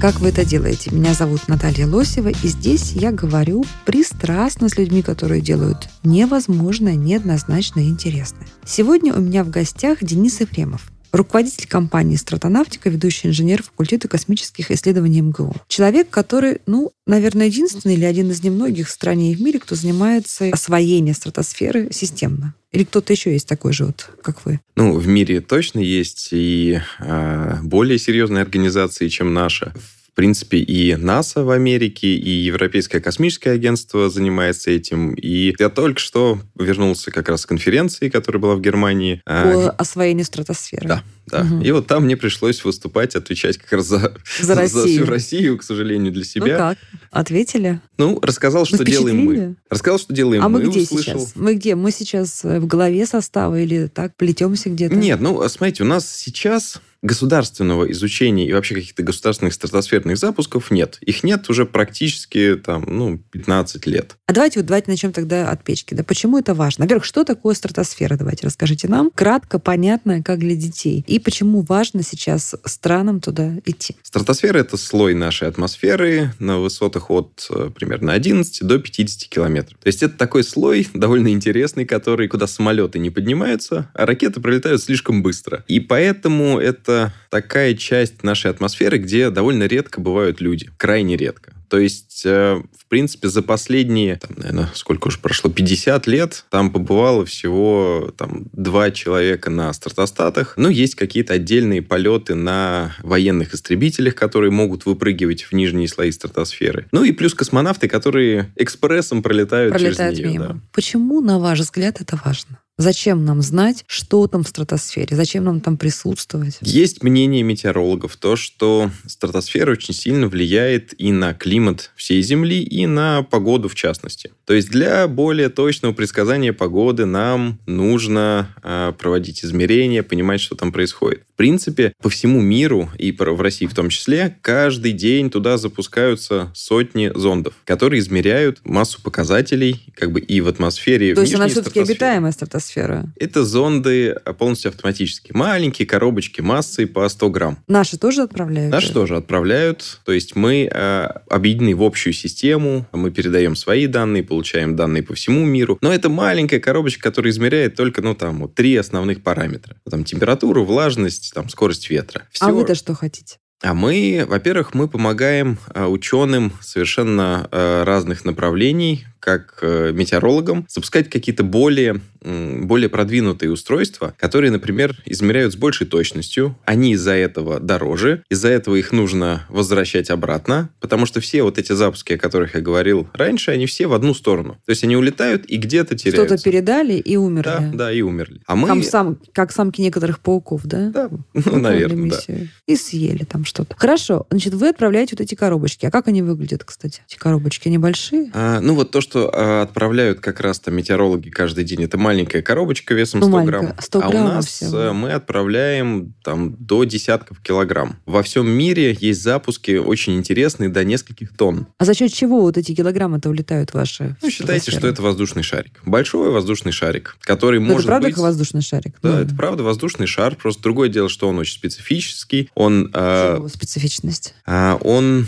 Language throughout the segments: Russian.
«Как вы это делаете?». Меня зовут Наталья Лосева, и здесь я говорю пристрастно с людьми, которые делают невозможное, неоднозначно и интересное. Сегодня у меня в гостях Денис Ефремов, руководитель компании «Стратонавтика», ведущий инженер факультета космических исследований МГУ. Человек, который, ну, наверное, единственный или один из немногих в стране и в мире, кто занимается освоением стратосферы системно. Или кто-то еще есть такой же, вот, как вы? Ну, в мире точно есть и э, более серьезные организации, чем наша. В принципе, и НАСА в Америке, и Европейское космическое агентство занимается этим. И я только что вернулся как раз с конференции, которая была в Германии. По освоению стратосферы. Да, да. Мгм. И вот там мне пришлось выступать, отвечать как раз за, За Россию. всю Россию, к сожалению, для Ну себя. как? Ответили? Ну, рассказал, что делаем мы. Рассказал, что делаем А мы, мы. где услышал. сейчас? Мы где? Мы сейчас э, в голове состава или так плетемся где-то? Нет, ну, смотрите, у нас сейчас государственного изучения и вообще каких-то государственных стратосферных запусков нет. Их нет уже практически там, ну, 15 лет. А давайте вот давайте начнем тогда от печки. Да почему это важно? Во-первых, что такое стратосфера? Давайте расскажите нам. Кратко, понятно, как для детей. И почему важно сейчас странам туда идти? Стратосфера – это слой нашей атмосферы на высотах от э, примерно 11 до 50 километров. То есть это такой слой довольно интересный, который, куда самолеты не поднимаются, а ракеты пролетают слишком быстро. И поэтому это такая часть нашей атмосферы, где довольно редко бывают люди. Крайне редко. То есть, э, в принципе, за последние, там, наверное, сколько уже прошло, 50 лет, там побывало всего там, два человека на стратостатах. Ну, есть какие-то отдельные полеты на военных истребителях, которые могут выпрыгивать в нижние слои стратосферы. Ну и плюс космонавты, которые экспрессом пролетают, Пролетают через нее. мимо. да. Почему, на ваш взгляд, это важно? Зачем нам знать, что там в стратосфере? Зачем нам там присутствовать? Есть мнение метеорологов, то, что стратосфера очень сильно влияет и на климат всей Земли, и на погоду в частности. То есть для более точного предсказания погоды нам нужно э, проводить измерения, понимать, что там происходит. Принципе, по всему миру, и в России в том числе, каждый день туда запускаются сотни зондов, которые измеряют массу показателей как бы и в атмосфере, То есть она все-таки обитаемая стратосфера. Это зонды полностью автоматические. Маленькие коробочки массой по 100 грамм. Наши тоже отправляют? Наши тоже отправляют. То есть мы э, объединены в общую систему, мы передаем свои данные, получаем данные по всему миру. Но это маленькая коробочка, которая измеряет только, ну, там, вот, три основных параметра. Там, температуру, влажность, там, скорость ветра. А Всё. вы-то что хотите? А мы, во-первых, мы помогаем э, ученым совершенно э, разных направлений, как э, метеорологам, запускать какие-то более, более продвинутые устройства, которые, например, измеряют с большей точностью. Они из-за этого дороже, из-за этого их нужно возвращать обратно, потому что все вот эти запуски, о которых я говорил раньше, они все в одну сторону. То есть они улетают и где-то теряются. Что-то передали и умерли. Да, да, и умерли. А мы... Там сам, как самки некоторых пауков, да? Да, ну, наверное, да. миссию. И съели там что-то. Хорошо. Значит, вы отправляете вот эти коробочки. А как они выглядят, кстати? Эти коробочки, они большие? А, ну, вот то, что а, отправляют как раз там метеорологи каждый день, это маленькая коробочка весом Ну, 100 маленькая, грамм. 100 а у нас всего. э, мы отправляем там до десятков килограмм. Во всем мире есть запуски очень интересные, до нескольких тонн. А за счет чего вот эти килограммы-то улетают ваши? Ну, считайте, что это воздушный шарик. Большой воздушный шарик, который Ну, может это правда быть... воздушный шарик? Да, Ну, это правда воздушный шар. Просто другое дело, что он очень специфический. Он, э, специфичность. а, он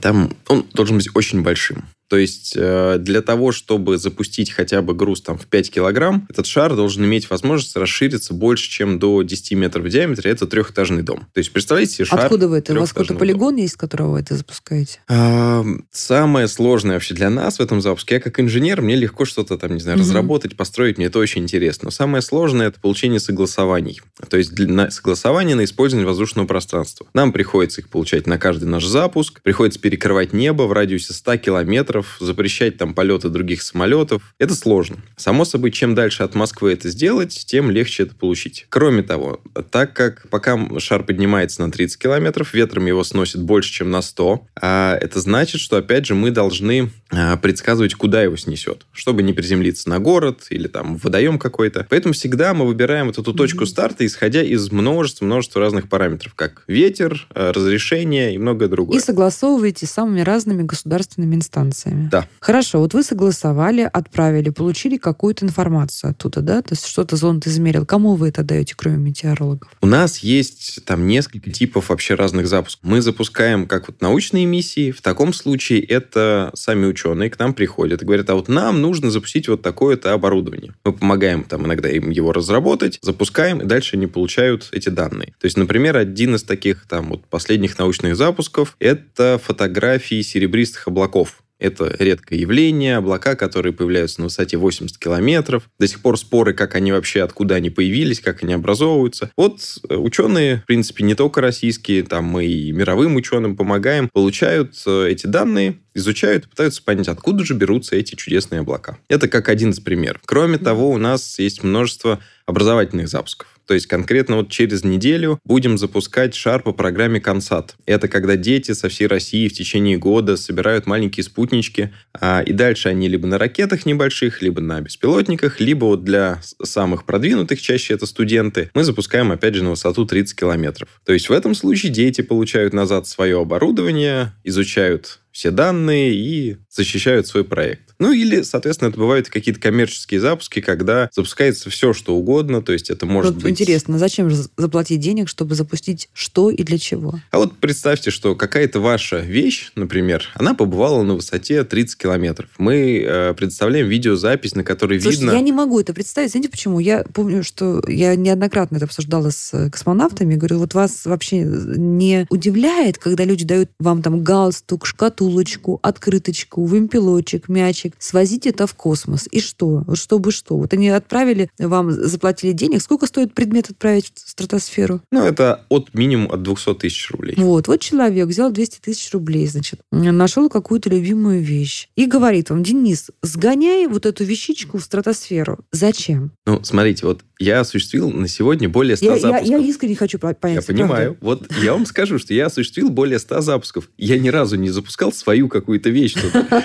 там он должен быть очень большим. То есть э, для того, чтобы запустить хотя бы груз там, в 5 килограмм, этот шар должен иметь возможность расшириться больше, чем до 10 метров в диаметре. Это трехэтажный дом. То есть представляете себе шар Откуда вы это? У вас какой-то полигон есть, с которого вы это запускаете? а, Самое сложное вообще для нас в этом запуске, я как инженер, мне легко что-то там, не знаю, Мгм. разработать, построить, мне это очень интересно. Но самое сложное – это получение согласований. То есть для, согласование на использование воздушного пространства. Нам приходится их получать на каждый наш запуск, приходится перекрывать небо в радиусе 100 километров, километров, запрещать там полеты других самолетов. Это сложно. Само собой, чем дальше от Москвы это сделать, тем легче это получить. Кроме того, так как пока шар поднимается на 30 километров, ветром его сносит больше, чем на 100, а это значит, что, опять же, мы должны а, предсказывать, куда его снесет, чтобы не приземлиться на город или там в водоем какой-то. Поэтому всегда мы выбираем вот эту точку старта, исходя из множества-множества разных параметров, как ветер, а, разрешение и многое другое. И согласовываете с самыми разными государственными инстанциями. Да. Хорошо, вот вы согласовали, отправили, получили какую-то информацию оттуда, да? То есть что-то зонд измерил. Кому вы это даете, кроме метеорологов? У нас есть там несколько типов вообще разных запусков. Мы запускаем как вот научные миссии. В таком случае это сами ученые к нам приходят и говорят, а вот нам нужно запустить вот такое-то оборудование. Мы помогаем там иногда им его разработать, запускаем, и дальше они получают эти данные. То есть, например, один из таких там вот последних научных запусков — это фотографии серебристых облаков. Это редкое явление, облака, которые появляются на высоте 80 километров. До сих пор споры, как они вообще, откуда они появились, как они образовываются. Вот э, ученые, в принципе, не только российские, там мы и мировым ученым помогаем, получают э, эти данные, изучают и пытаются понять, откуда же берутся эти чудесные облака. Это как один из примеров. Кроме того, у нас есть множество образовательных запусков. То есть конкретно вот через неделю будем запускать шар по программе «Консат». Это когда дети со всей России в течение года собирают маленькие спутнички, а, и дальше они либо на ракетах небольших, либо на беспилотниках, либо вот для самых продвинутых, чаще это студенты, мы запускаем, опять же, на высоту 30 километров. То есть в этом случае дети получают назад свое оборудование, изучают все данные и защищают свой проект. Ну или, соответственно, это бывают какие-то коммерческие запуски, когда запускается все, что угодно, то есть это может вот быть... Интересно, зачем же заплатить денег, чтобы запустить что и для чего? А вот представьте, что какая-то ваша вещь, например, она побывала на высоте 30 километров. Мы э, предоставляем видеозапись, на которой Слушайте, видно... я не могу это представить. Знаете почему? Я помню, что я неоднократно это обсуждала с э, космонавтами. Говорю, вот вас вообще не удивляет, когда люди дают вам там галстук, шкатулочку, открыточку, вымпелочек, мячик, свозить это в космос. И что? Чтобы что? Вот они отправили, вам заплатили денег. Сколько стоит предмет отправить в стратосферу? Ну, это от минимум от 200 тысяч рублей. Вот, вот человек взял 200 тысяч рублей, значит, нашел какую-то любимую вещь и говорит вам, Денис, сгоняй вот эту вещичку в стратосферу. Зачем? Ну, смотрите, вот я осуществил на сегодня более 100 Я, я, запусков. я искренне хочу понять. Я понимаю. Вот я вам скажу, что я осуществил более 100 запусков. Я ни разу не запускал свою какую-то вещь.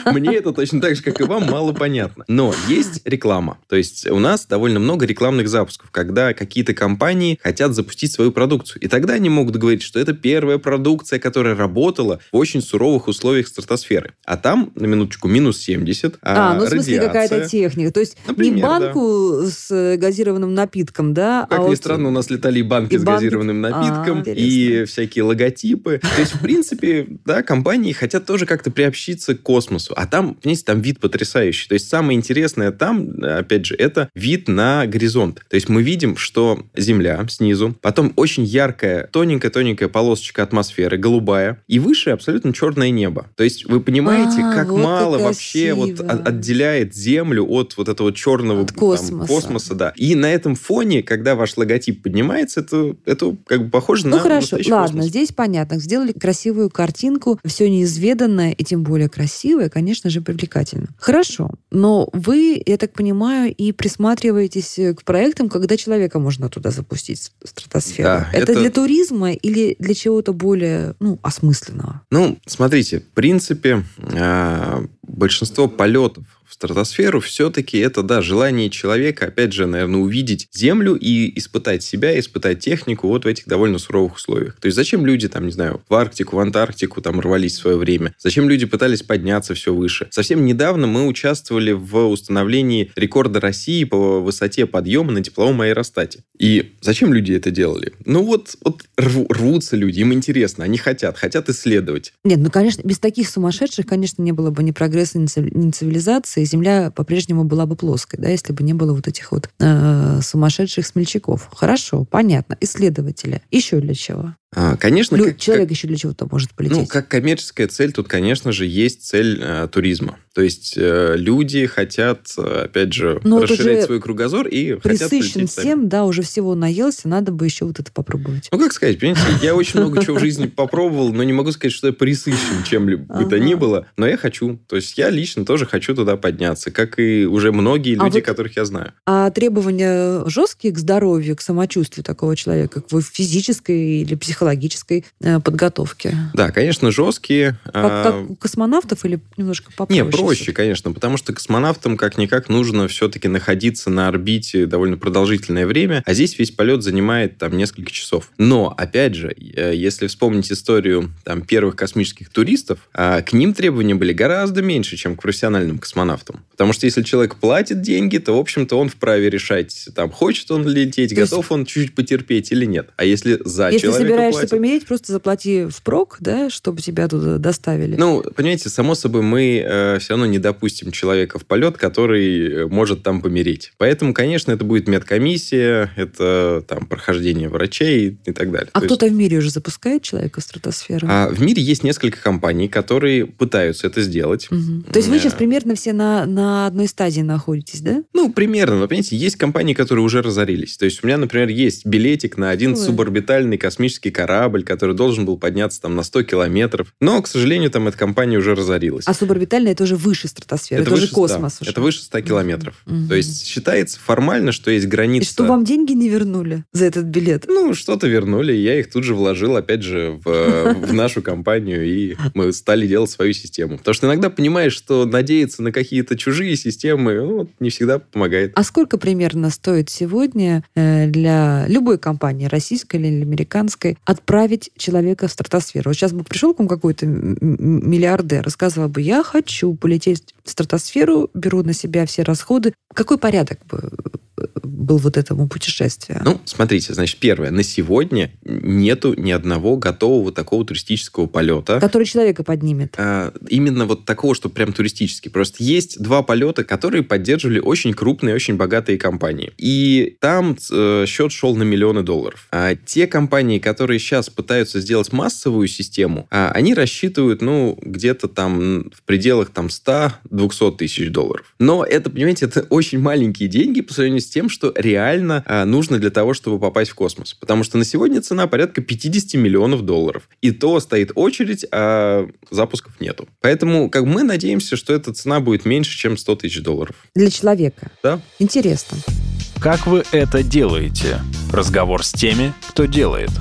Мне это точно так же, как и вам, мало понятно. Но есть реклама. То есть у нас довольно много рекламных запусков, когда какие-то компании хотят запустить свою продукцию. И тогда они могут говорить, что это первая продукция, которая работала в очень суровых условиях стратосферы. А там, на минуточку, минус 70. А, ну в смысле радиация. какая-то техника. То есть Например, не да. банку с э, газированным напитком, да? Как а ни вот- странно, у нас летали и банки и с банки- газированным А, напитком, интересно. и всякие логотипы. То есть, в принципе, да, компании хотят тоже как-то приобщиться к космосу. А там, понимаете, там вид потрясающий. То есть, самое интересное там, опять же, это вид на горизонт. То есть, мы видим, что Земля снизу, потом очень яркая, тоненькая-тоненькая полосочка атмосферы, голубая, и выше абсолютно черное небо. То есть, вы понимаете, А, как вот мало вообще вот отделяет Землю от вот этого черного От там, космоса. космоса, да. И на этом фоне, когда ваш логотип поднимается, это, это как бы похоже Ну на хорошо, настоящий ладно, космос. здесь понятно. Сделали красивую картинку, все неизведанное и тем более красивое, конечно же, привлекательно. Хорошо, но вы, я так понимаю, и присматриваетесь э, к проектам, когда человека можно туда запустить в стратосферу. Да, это, это- для туризма или для чего-то более ну, осмысленного? Ну, смотрите, в принципе, а, большинство полетов в стратосферу все-таки это, да, желание человека, опять же, наверное, увидеть Землю и испытать себя, испытать технику вот в этих довольно суровых условиях. То есть зачем люди, там, не знаю, в Арктику, в Антарктику там рвались в свое время? Зачем люди пытались подняться все выше? Совсем недавно мы участвовали в установлении рекорда России по высоте подъема на тепловом аэростате. И зачем люди это делали? Ну вот, вот рву- рвутся люди, им интересно, они хотят, хотят исследовать. Нет, ну, конечно, без таких сумасшедших, конечно, не было бы ни прогресса, ни цив- цивилизации. Земля по-прежнему была бы плоской, да, если бы не было вот этих вот э, сумасшедших смельчаков. Хорошо, понятно. Исследователи. Еще для чего? А, конечно, Лю- как- человек еще для чего-то может полететь. Ну, как коммерческая цель, тут, конечно же, есть цель э, туризма. То есть э, люди хотят, опять же, Но это расширять свой кругозор и хотят Присыщен полететь сами. всем, да, уже всего наелся, надо бы еще вот это попробовать. Ну, как сказать, понимаете, я очень много чего в жизни попробовал, но не могу сказать, что я присыщен чем-либо бы то Ага. ни было, но я хочу. То есть я лично тоже хочу туда подняться, как и уже многие А люди, вот- которых я знаю. А требования жесткие к здоровью, к самочувствию такого человека, к физической или психологической э, подготовке? Да, конечно, жесткие. Как, а, как у космонавтов или немножко попроще? Не, проще, конечно, потому что космонавтам как-никак нужно все-таки находиться на орбите довольно продолжительное время, а здесь весь полет занимает там несколько часов. Но, опять же, э, если вспомнить историю там, первых космических туристов, а, к ним требования были гораздо меньше, чем к профессиональным космонавтам. Потому что если человек платит деньги, то, в общем-то, он вправе решать, там, хочет он лететь, То есть- готов он чуть-чуть потерпеть или нет. А если за Если человека собираешься платят... помереть, просто заплати впрок, да, чтобы тебя туда доставили. Ну, понимаете, само собой, мы все равно не допустим человека в полет, который э, может там помереть. Поэтому, конечно, это будет медкомиссия, это там прохождение врачей и так далее. а То есть, кто-то в мире уже запускает человека в стратосферу? а, в мире есть несколько компаний, которые пытаются это сделать. Мгм. То есть вы Э, сейчас примерно все на, на одной стадии находитесь, да? Ну, примерно. Но, понимаете, есть компании, которые уже разорились. То есть у меня, например, есть билетик на один Ой. суборбитальный космический корабль, который должен был подняться там на 100 километров. Но, к сожалению, там эта компания уже разорилась. А суборбитальная это уже выше стратосферы, это, уже выше 100, космос. уже. Это выше 100 километров. Мгм. То есть считается формально, что есть И граница... что вам деньги не вернули за этот билет? Ну, что-то вернули, я их тут же вложил, опять же, в, в нашу компанию, и мы стали делать свою систему. Потому что иногда понимаешь, что надеяться на какие-то чужие системы ну, не всегда помогает. А сколько примерно стоит сегодня э, для любой компании, российской или американской, отправить человека в стратосферу? Вот сейчас бы пришел к вам какой-то миллиардер и сказал бы, я хочу полететь в стратосферу, беру на себя все расходы. Какой порядок бы э, был вот этому путешествию? Ну, смотрите, значит, первое. На сегодня нету ни одного готового такого туристического полета. Который человека поднимет. А, именно вот такого, что прям туристический. Просто есть два полета, которые поддерживали очень крупные, очень богатые компании. И там э, счет шел на миллионы долларов. А те компании, которые сейчас пытаются сделать массовую систему, а, они рассчитывают, ну, где-то там в пределах там 100-200 тысяч долларов. Но это, понимаете, это очень маленькие деньги по сравнению с тем, что реально а, нужно для того, чтобы попасть в космос. Потому что на сегодня цена порядка 50 миллионов долларов. И то стоит очередь, а запусков нету. Поэтому как мы надеемся, что эта цена будет меньше, чем 100 тысяч долларов. Для человека. Да? Интересно. Как вы это делаете? Разговор с теми, кто делает.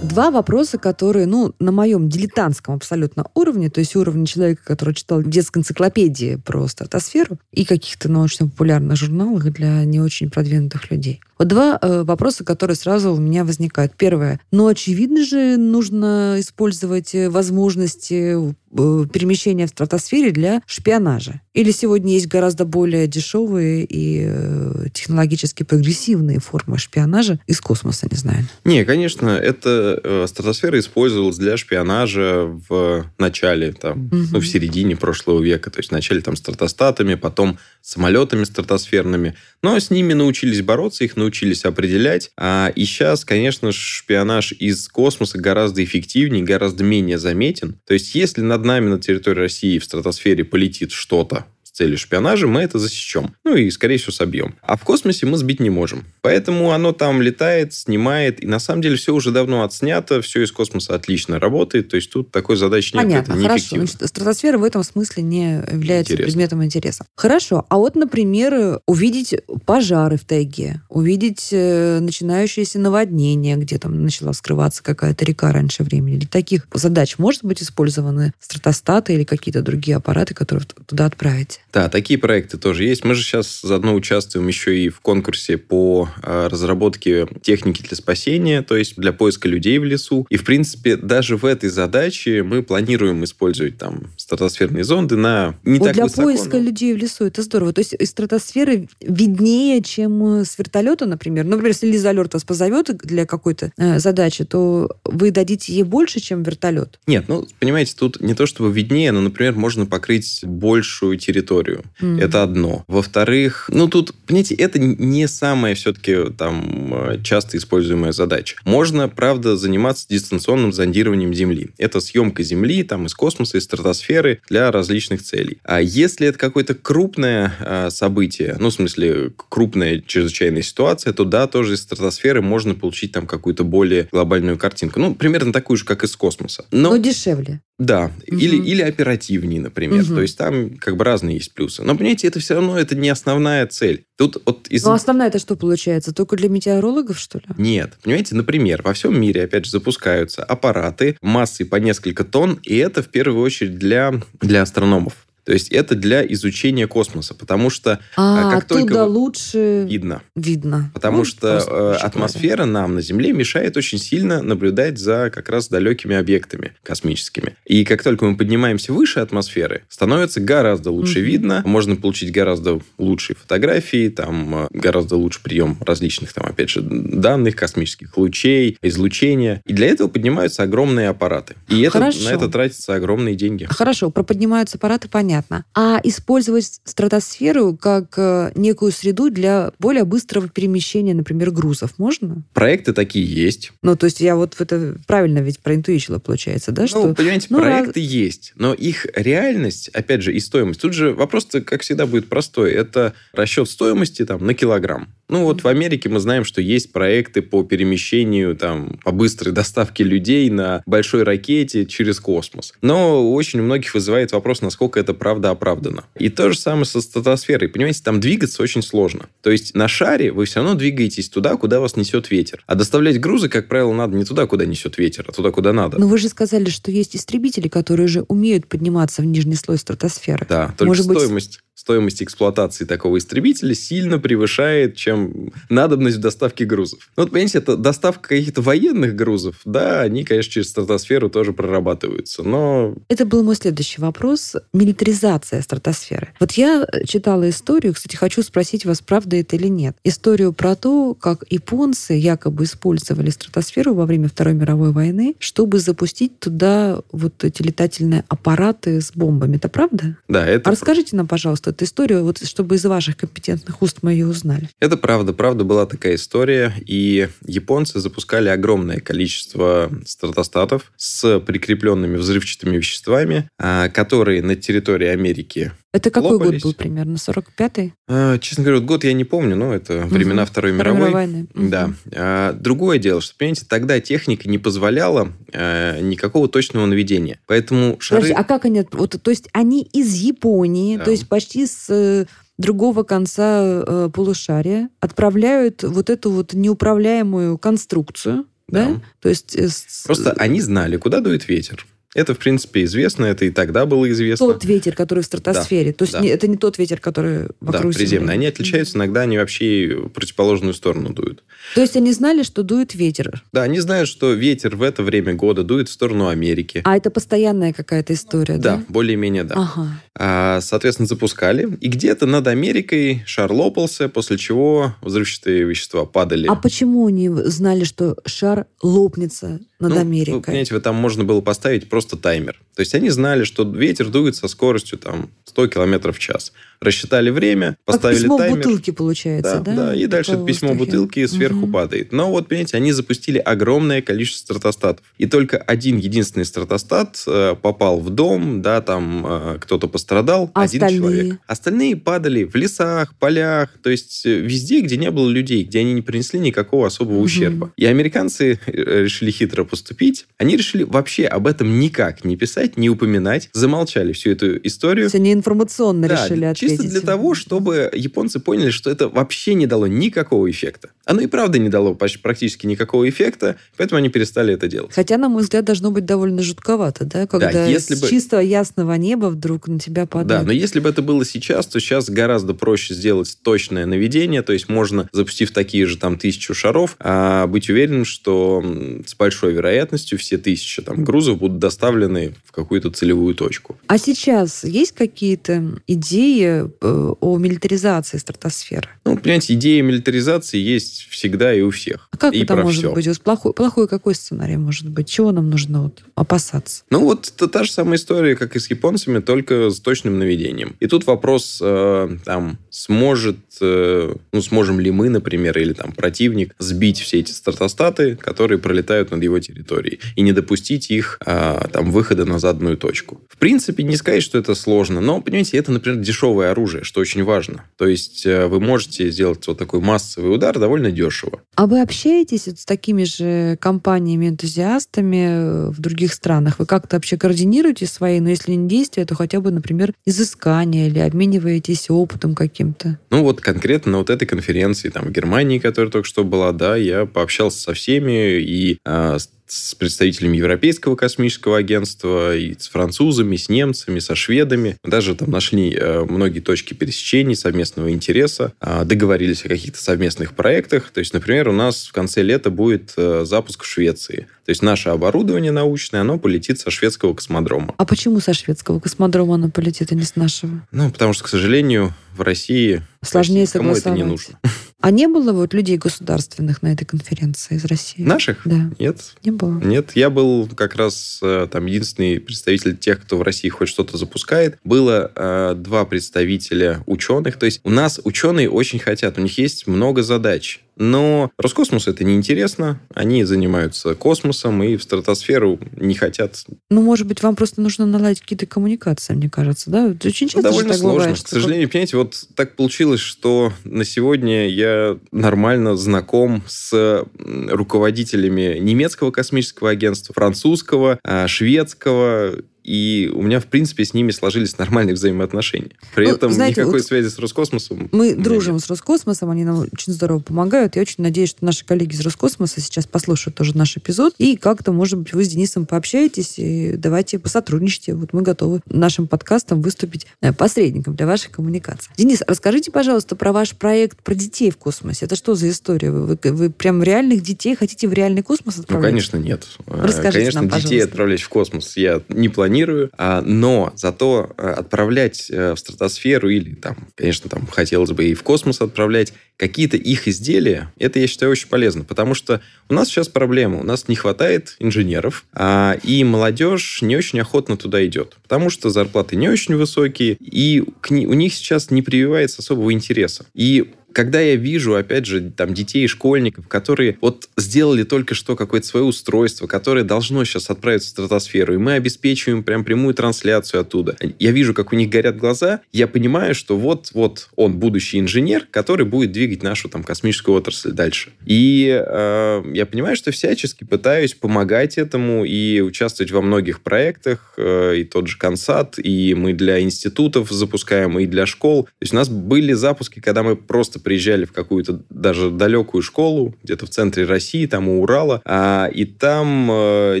Два вопроса, которые, ну, на моем дилетантском абсолютно уровне, то есть уровне человека, который читал в детской энциклопедии про стратосферу и каких-то научно-популярных журналах для не очень продвинутых людей. Вот два э, вопроса, которые сразу у меня возникают. Первое. Ну, очевидно же, нужно использовать э, возможности э, перемещения в стратосфере для шпионажа. Или сегодня есть гораздо более дешевые и э, технологически прогрессивные формы шпионажа из космоса, не знаю. Не, конечно, эта э, стратосфера использовалась для шпионажа в начале, там, Мгм. ну, в середине прошлого века. То есть вначале там стратостатами, потом самолетами стратосферными. Но с ними научились бороться, их научились определять. А, и сейчас, конечно, шпионаж из космоса гораздо эффективнее, гораздо менее заметен. То есть если над нами на территории России в стратосфере полетит что-то, целью шпионажа, мы это засечем. Ну и, скорее всего, собьем. А в космосе мы сбить не можем. Поэтому оно там летает, снимает. И на самом деле все уже давно отснято, все из космоса отлично работает. То есть тут такой задачи нет. Понятно, это хорошо. Значит, стратосфера в этом смысле не является Интересно. предметом интереса. Хорошо. А вот, например, увидеть пожары в тайге, увидеть э, начинающееся наводнение, где там начала вскрываться какая-то река раньше времени. Для таких задач может быть использованы стратостаты или какие-то другие аппараты, которые туда отправить? Да, такие проекты тоже есть. Мы же сейчас заодно участвуем еще и в конкурсе по э, разработке техники для спасения, то есть для поиска людей в лесу. И, в принципе, даже в этой задаче мы планируем использовать там стратосферные зонды на не вот так для высоко. поиска но- людей в лесу это здорово. То есть из стратосферы виднее, чем э, с вертолета, например. Ну, Например, если Лиза Алерт вас позовет для какой-то э, задачи, то вы дадите ей больше, чем вертолет. Нет, ну, понимаете, тут не то чтобы виднее, но, например, можно покрыть большую территорию. Историю. Mm. Это одно. Во-вторых, ну тут, понимаете, это не самая все-таки там э, часто используемая задача. Можно, правда, заниматься дистанционным зондированием Земли. Это съемка Земли там из космоса, из стратосферы для различных целей. А если это какое-то крупное э, событие, ну, в смысле, крупная чрезвычайная ситуация, то да, тоже из стратосферы можно получить там какую-то более глобальную картинку. Ну, примерно такую же, как из космоса. Но, Но дешевле. Да, угу. или, или оперативнее, например. Угу. То есть там как бы разные есть плюсы. Но, понимаете, это все равно это не основная цель. Тут вот из... Ну, основная это что получается? Только для метеорологов, что ли? Нет. Понимаете, например, во всем мире, опять же, запускаются аппараты массой по несколько тонн, и это в первую очередь для, для астрономов. То есть это для изучения космоса, потому что а, как только лучше видно, видно, потому ну, что э, атмосфера правильно. нам на Земле мешает очень сильно наблюдать за как раз далекими объектами космическими. И как только мы поднимаемся выше атмосферы, становится гораздо лучше mm-hmm. видно, можно получить гораздо лучшие фотографии, там э, гораздо лучше прием различных там опять же данных космических лучей, излучения. И для этого поднимаются огромные аппараты. И это, на это тратятся огромные деньги. Хорошо, про поднимаются аппараты понятно понятно. А использовать стратосферу как э, некую среду для более быстрого перемещения, например, грузов можно? Проекты такие есть. Ну, то есть я вот это правильно ведь проинтуичила, получается, да? Ну, что... понимаете, ну, проекты раз... есть, но их реальность, опять же, и стоимость. Тут же вопрос, как всегда, будет простой. Это расчет стоимости там, на килограмм. Ну, вот в Америке мы знаем, что есть проекты по перемещению, там, по быстрой доставке людей на большой ракете через космос. Но очень у многих вызывает вопрос, насколько это правда оправдано. И то же самое со стратосферой. Понимаете, там двигаться очень сложно. То есть на шаре вы все равно двигаетесь туда, куда вас несет ветер. А доставлять грузы, как правило, надо не туда, куда несет ветер, а туда, куда надо. Но вы же сказали, что есть истребители, которые же умеют подниматься в нижний слой стратосферы. Да, только Может стоимость... Быть стоимость эксплуатации такого истребителя сильно превышает, чем надобность в доставке грузов. Ну, вот, понимаете, это доставка каких-то военных грузов, да, они, конечно, через стратосферу тоже прорабатываются, но... Это был мой следующий вопрос. Милитаризация стратосферы. Вот я читала историю, кстати, хочу спросить вас, правда это или нет. Историю про то, как японцы якобы использовали стратосферу во время Второй мировой войны, чтобы запустить туда вот эти летательные аппараты с бомбами. Это правда? Да, это... А расскажите нам, пожалуйста, эту историю, вот чтобы из ваших компетентных уст мы ее узнали. Это правда. Правда была такая история. И японцы запускали огромное количество стратостатов с прикрепленными взрывчатыми веществами, а, которые на территории Америки это какой лопались. год был примерно? 45-й? А, честно говоря, год я не помню, но это времена угу. Второй мировой. войны. Да. А, другое дело, что, понимаете, тогда техника не позволяла а, никакого точного наведения. Поэтому шары... Подожди, а как они... Вот, то есть они из Японии, да. то есть почти с э, другого конца э, полушария отправляют вот эту вот неуправляемую конструкцию, да? да? То есть... Э, Просто они знали, куда дует ветер. Это, в принципе, известно, это и тогда было известно. Тот ветер, который в стратосфере. Да, То есть да. не, это не тот ветер, который вокруг Да, приземный. Они отличаются, иногда они вообще противоположную сторону дуют. То есть они знали, что дует ветер? Да, они знают, что ветер в это время года дует в сторону Америки. А это постоянная какая-то история, да? Да, более-менее да. Ага. А, соответственно, запускали. И где-то над Америкой шар лопался, после чего взрывчатые вещества падали. А почему они знали, что шар лопнется над ну, Америкой? Ну, понимаете, там можно было поставить просто таймер. То есть они знали, что ветер дует со скоростью там 100 км в час рассчитали время, поставили как письмо таймер. бутылки получается, да? Да, да и дальше это письмо воздухе. бутылки сверху угу. падает. Но вот, понимаете, они запустили огромное количество стратостатов. И только один единственный стратостат э, попал в дом, да, там э, кто-то пострадал, а один остальные? человек. Остальные падали в лесах, полях, то есть э, везде, где не было людей, где они не принесли никакого особого угу. ущерба. И американцы решили хитро поступить. Они решили вообще об этом никак не писать, не упоминать, замолчали всю эту историю. То есть они информационно да, решили ответить чисто для того, чтобы японцы поняли, что это вообще не дало никакого эффекта. Оно и правда не дало практически никакого эффекта, поэтому они перестали это делать. Хотя, на мой взгляд, должно быть довольно жутковато, да, когда да, если с бы... чистого ясного неба вдруг на тебя падает. Да, но если бы это было сейчас, то сейчас гораздо проще сделать точное наведение, то есть можно, запустив такие же там тысячу шаров, а быть уверенным, что с большой вероятностью все тысячи там, грузов будут доставлены в какую-то целевую точку. А сейчас есть какие-то идеи э, о милитаризации стратосферы? Ну, понимаете, идея милитаризации есть всегда и у всех. А как и это про может все. быть? Плохой, плохой какой сценарий может быть? Чего нам нужно вот опасаться? Ну, вот это та же самая история, как и с японцами, только с точным наведением. И тут вопрос, э, там, сможет, э, ну, сможем ли мы, например, или там противник сбить все эти стратостаты, которые пролетают над его территорией, и не допустить их, э, там, выхода на заданную точку. В принципе, не сказать, что это сложно, но, понимаете, это, например, дешевое оружие, что очень важно. То есть э, вы можете сделать вот такой массовый удар довольно дешево. А вы общаетесь вот с такими же компаниями-энтузиастами э, в других странах? Вы как-то вообще координируете свои, но если не действия, то хотя бы, например, изыскания или обмениваетесь опытом каким-то? Ну, вот конкретно на вот этой конференции там в Германии, которая только что была, да, я пообщался со всеми и э, с представителями Европейского космического агентства, и с французами, с немцами, со шведами. Мы даже там нашли э, многие точки пересечений, совместного интереса, э, договорились о каких-то совместных проектах. То есть, например, у нас в конце лета будет э, запуск в Швеции. То есть наше оборудование научное, оно полетит со шведского космодрома. А почему со шведского космодрома оно полетит, а не с нашего? Ну, потому что, к сожалению, в России Сложнее России кому это не нужно. А не было вот людей государственных на этой конференции из России? Наших? Да, Нет. не было. Нет, я был как раз э, там единственный представитель тех, кто в России хоть что-то запускает. Было э, два представителя ученых. То есть у нас ученые очень хотят, у них есть много задач. Но Роскосмос это неинтересно. Они занимаются космосом и в стратосферу не хотят. Ну, может быть, вам просто нужно наладить какие-то коммуникации, мне кажется, да? Очень Ну, часто же довольно так сложно. бывает, К сожалению, понимаете, вот так получилось, что на сегодня я нормально знаком с руководителями немецкого космического агентства, французского, а, шведского, и у меня, в принципе, с ними сложились нормальные взаимоотношения. При Ну, этом знаете, никакой вот связи с Роскосмосом. Мы дружим нет. с Роскосмосом, они нам очень здорово помогают. Я очень надеюсь, что наши коллеги из Роскосмоса сейчас послушают тоже наш эпизод. И как-то, может быть, вы с Денисом пообщаетесь и давайте посотрудничайте. Вот мы готовы нашим подкастом выступить э, посредником для вашей коммуникации. Денис, расскажите, пожалуйста, про ваш проект про детей в космосе. Это что за история? Вы, вы, прям реальных детей хотите в реальный космос Ну, отправлять? конечно, нет. Э, Расскажите конечно, нам, детей пожалуйста. отправлять в космос я не планирую, а, но зато э, отправлять э, в стратосферу или там, конечно, там хотелось бы и в космос отправлять какие-то их изделия, это, я считаю, очень полезно, потому что у нас сейчас проблема, у нас не хватает инженеров, а, и молодежь не очень охотно туда идет, потому что зарплаты не очень высокие, и у них сейчас не прививается особого интереса. И когда я вижу, опять же, там детей и школьников, которые вот сделали только что какое-то свое устройство, которое должно сейчас отправиться в стратосферу, и мы обеспечиваем прям прямую трансляцию оттуда. Я вижу, как у них горят глаза, я понимаю, что вот-вот он будущий инженер, который будет двигать нашу там космическую отрасль дальше. И э, я понимаю, что всячески пытаюсь помогать этому и участвовать во многих проектах, э, и тот же Консат, и мы для институтов запускаем, и для школ. То есть у нас были запуски, когда мы просто приезжали в какую-то даже далекую школу, где-то в центре России, там у Урала, а, и там э,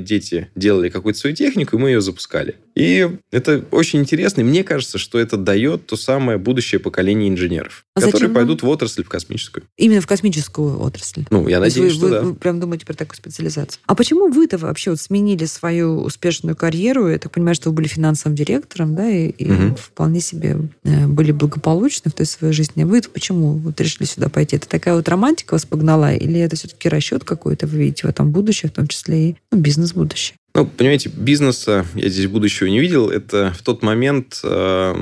дети делали какую-то свою технику, и мы ее запускали. И это очень интересно, и мне кажется, что это дает то самое будущее поколение инженеров, А которые пойдут в отрасль, в космическую. Именно в космическую отрасль. Ну, я надеюсь, вы, что вы- да. вы прям думаете про такую специализацию. А почему вы-то вообще вот сменили свою успешную карьеру? Я так понимаю, что вы были финансовым директором, да, и, и Мгм. вполне себе э, были благополучны в той своей жизни. Вы почему вот решили сюда пойти? Это такая вот романтика вас погнала? Или это все-таки расчет какой-то вы видите в этом будущее, в том числе и ну, бизнес-будущее? Ну, понимаете, бизнеса я здесь будущего не видел. Это в тот момент э,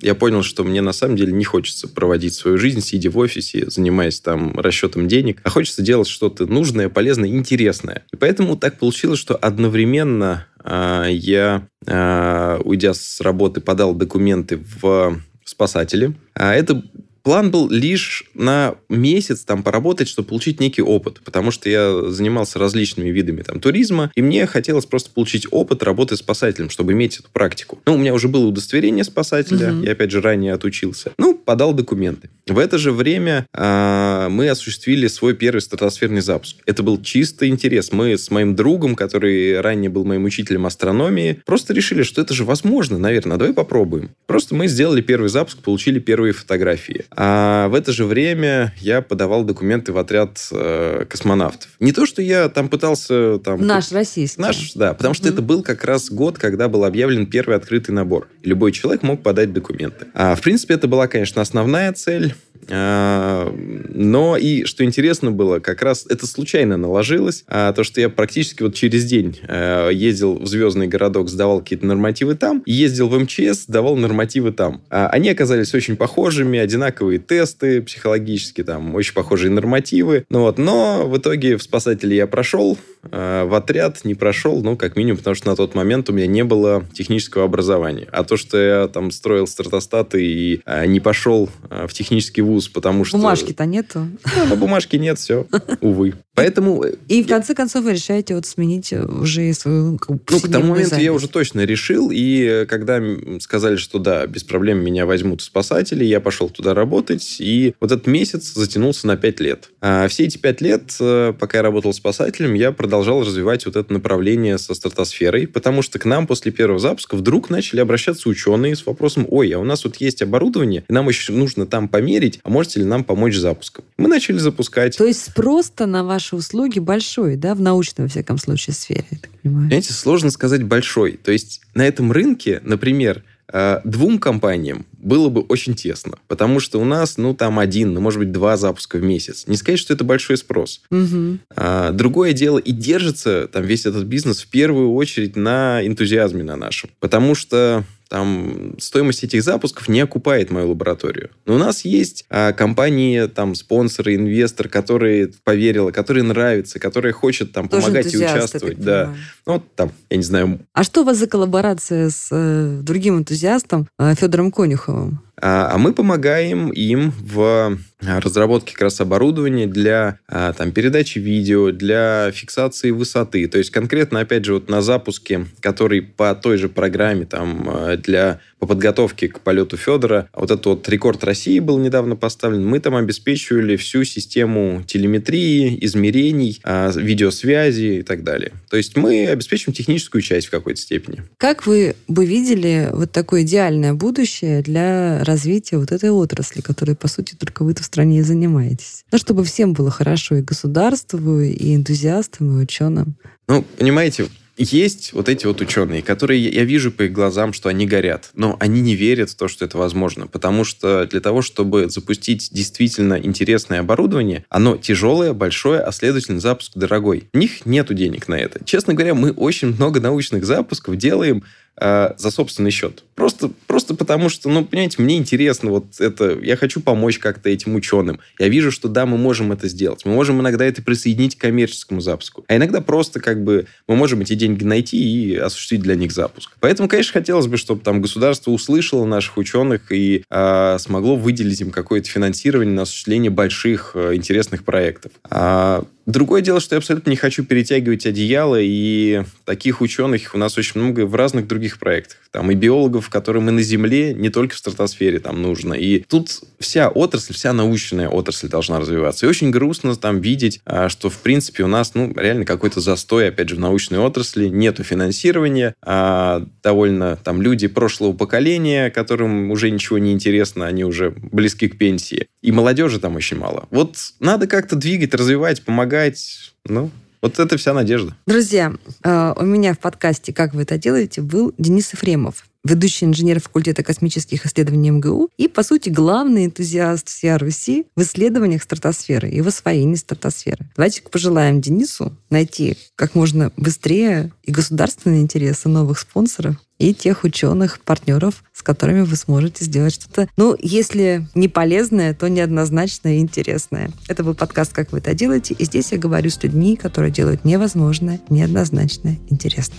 я понял, что мне на самом деле не хочется проводить свою жизнь, сидя в офисе, занимаясь там расчетом денег, а хочется делать что-то нужное, полезное, интересное. И поэтому так получилось, что одновременно э, я, э, уйдя с работы, подал документы в спасатели. А это План был лишь на месяц там поработать, чтобы получить некий опыт, потому что я занимался различными видами там туризма, и мне хотелось просто получить опыт работы спасателем, чтобы иметь эту практику. Ну, у меня уже было удостоверение спасателя, Мгм. я опять же ранее отучился. Ну, подал документы. В это же время э, мы осуществили свой первый стратосферный запуск. Это был чисто интерес. Мы с моим другом, который ранее был моим учителем астрономии, просто решили, что это же возможно, наверное, давай попробуем. Просто мы сделали первый запуск, получили первые фотографии. А в это же время я подавал документы в отряд э, космонавтов. Не то, что я там пытался... Там, Наш российский. Наш, да, потому что mm-hmm. это был как раз год, когда был объявлен первый открытый набор. Любой человек мог подать документы. А, в принципе, это была, конечно, основная цель. А, но и, что интересно было, как раз это случайно наложилось, а, то, что я практически вот через день а, ездил в Звездный городок, сдавал какие-то нормативы там, ездил в МЧС, сдавал нормативы там. Они оказались очень похожими, одинаковые тесты психологические, там, очень похожие нормативы. Ну, вот, но в итоге в спасателе я прошел, в отряд не прошел, ну, как минимум, потому что на тот момент у меня не было технического образования. А то, что я там строил стратостаты и не пошел в технический вуз, потому что... Бумажки-то нету. Ну, на бумажке нет, все, увы. Поэтому... И в конце концов вы решаете вот сменить уже свою Ну, к тому моменту я уже точно решил, и когда сказали, что да, без проблем меня возьмут спасатели, я пошел туда работать, и вот этот месяц затянулся на пять лет. А все эти пять лет, э, пока я работал спасателем, я продолжал развивать вот это направление со стратосферой, потому что к нам после первого запуска вдруг начали обращаться ученые с вопросом, ой, а у нас вот есть оборудование, нам еще нужно там померить, а можете ли нам помочь с запуском? Мы начали запускать. То есть спрос-то на ваши услуги большой, да, в научной, во всяком случае, сфере, я так понимаю? Знаете, сложно сказать большой. То есть на этом рынке, например, э, двум компаниям было бы очень тесно, потому что у нас, ну, там один, ну, может быть, два запуска в месяц. Не сказать, что это большой спрос. Угу. А, другое дело, и держится там весь этот бизнес в первую очередь на энтузиазме на нашем, потому что там стоимость этих запусков не окупает мою лабораторию. Но у нас есть а, компании, там, спонсоры, инвестор, которые поверила, которые нравится, которые хочет там Тоже помогать и участвовать. Да. Ну, вот там, я не знаю. А что у вас за коллаборация с э, другим энтузиастом э, Федором Конюховым? А, а мы помогаем им в разработке как раз оборудования для а, там, передачи видео, для фиксации высоты. То есть конкретно, опять же, вот на запуске, который по той же программе там, а, для по подготовке к полету Федора, вот этот вот рекорд России был недавно поставлен, мы там обеспечивали всю систему телеметрии, измерений, видеосвязи и так далее. То есть мы обеспечиваем техническую часть в какой-то степени. Как вы бы видели вот такое идеальное будущее для развития вот этой отрасли, которой, по сути, только вы в стране и занимаетесь? Ну, чтобы всем было хорошо и государству, и энтузиастам, и ученым. Ну, понимаете, есть вот эти вот ученые, которые я вижу по их глазам, что они горят, но они не верят в то, что это возможно, потому что для того, чтобы запустить действительно интересное оборудование, оно тяжелое, большое, а следовательно запуск дорогой. У них нету денег на это. Честно говоря, мы очень много научных запусков делаем э, за собственный счет. Просто, просто потому что, ну, понимаете, мне интересно вот это, я хочу помочь как-то этим ученым. Я вижу, что да, мы можем это сделать. Мы можем иногда это присоединить к коммерческому запуску. А иногда просто как бы мы можем эти деньги найти и осуществить для них запуск. Поэтому, конечно, хотелось бы, чтобы там государство услышало наших ученых и э, смогло выделить им какое-то финансирование на осуществление больших э, интересных проектов. А Другое дело, что я абсолютно не хочу перетягивать одеяло, и таких ученых у нас очень много в разных других проектах. Там и биологов, которые мы на Земле, не только в стратосфере там нужно. И тут вся отрасль, вся научная отрасль должна развиваться. И очень грустно там видеть, а, что, в принципе, у нас, ну, реально какой-то застой, опять же, в научной отрасли, нету финансирования, а довольно там люди прошлого поколения, которым уже ничего не интересно, они уже близки к пенсии. И молодежи там очень мало. Вот надо как-то двигать, развивать, помогать, ну, вот это вся надежда. Друзья, э, у меня в подкасте «Как вы это делаете» был Денис Ефремов, ведущий инженер факультета космических исследований МГУ и, по сути, главный энтузиаст всей Руси в исследованиях стратосферы и в освоении стратосферы. Давайте пожелаем Денису найти как можно быстрее и государственные интересы новых спонсоров, и тех ученых, партнеров, с которыми вы сможете сделать что-то, ну, если не полезное, то неоднозначное и интересное. Это был подкаст «Как вы это делаете», и здесь я говорю с людьми, которые делают невозможное, неоднозначное, интересное.